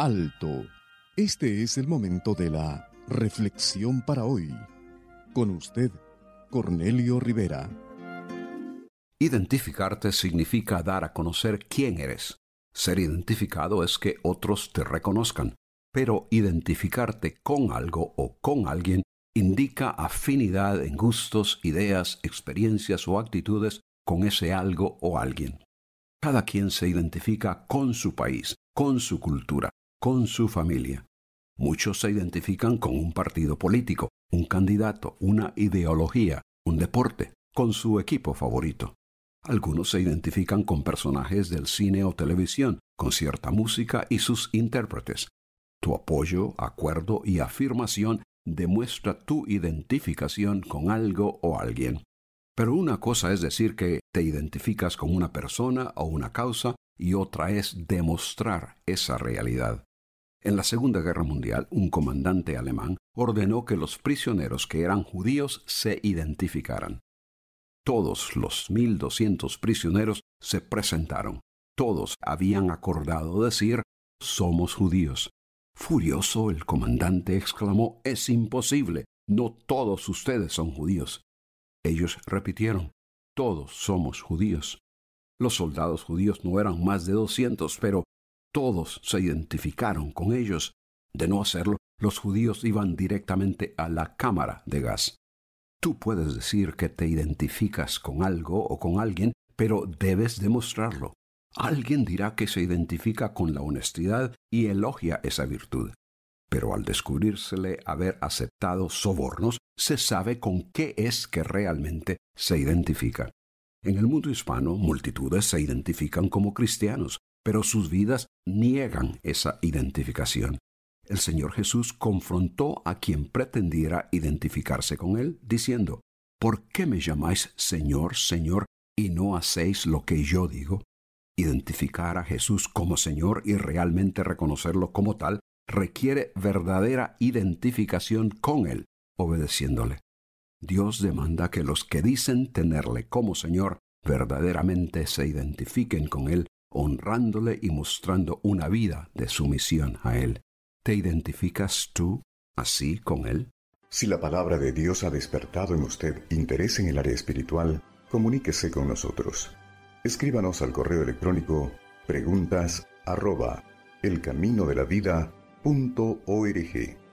Alto. Este es el momento de la reflexión para hoy. Con usted, Cornelio Rivera. Identificarte significa dar a conocer quién eres. Ser identificado es que otros te reconozcan, pero identificarte con algo o con alguien indica afinidad en gustos, ideas, experiencias o actitudes con ese algo o alguien. Cada quien se identifica con su país, con su cultura, con su familia. Muchos se identifican con un partido político, un candidato, una ideología, un deporte, con su equipo favorito. Algunos se identifican con personajes del cine o televisión, con cierta música y sus intérpretes. Tu apoyo, acuerdo y afirmación demuestra tu identificación con algo o alguien. Pero una cosa es decir que te identificas con una persona o una causa y otra es demostrar esa realidad. En la Segunda Guerra Mundial, un comandante alemán ordenó que los prisioneros que eran judíos se identificaran. Todos los 1.200 prisioneros se presentaron. Todos habían acordado decir, somos judíos. Furioso, el comandante exclamó, es imposible, no todos ustedes son judíos. Ellos repitieron, todos somos judíos. Los soldados judíos no eran más de doscientos, pero todos se identificaron con ellos. De no hacerlo, los judíos iban directamente a la cámara de gas. Tú puedes decir que te identificas con algo o con alguien, pero debes demostrarlo. Alguien dirá que se identifica con la honestidad y elogia esa virtud. Pero al descubrírsele haber aceptado sobornos, se sabe con qué es que realmente se identifica. En el mundo hispano, multitudes se identifican como cristianos, pero sus vidas niegan esa identificación. El Señor Jesús confrontó a quien pretendiera identificarse con Él, diciendo, ¿Por qué me llamáis Señor, Señor, y no hacéis lo que yo digo? Identificar a Jesús como Señor y realmente reconocerlo como tal requiere verdadera identificación con Él, obedeciéndole. Dios demanda que los que dicen tenerle como Señor verdaderamente se identifiquen con Él, honrándole y mostrando una vida de sumisión a Él. ¿Te identificas tú así con Él? Si la palabra de Dios ha despertado en usted interés en el área espiritual, comuníquese con nosotros. Escríbanos al correo electrónico preguntas arroba elcaminodelavida.org.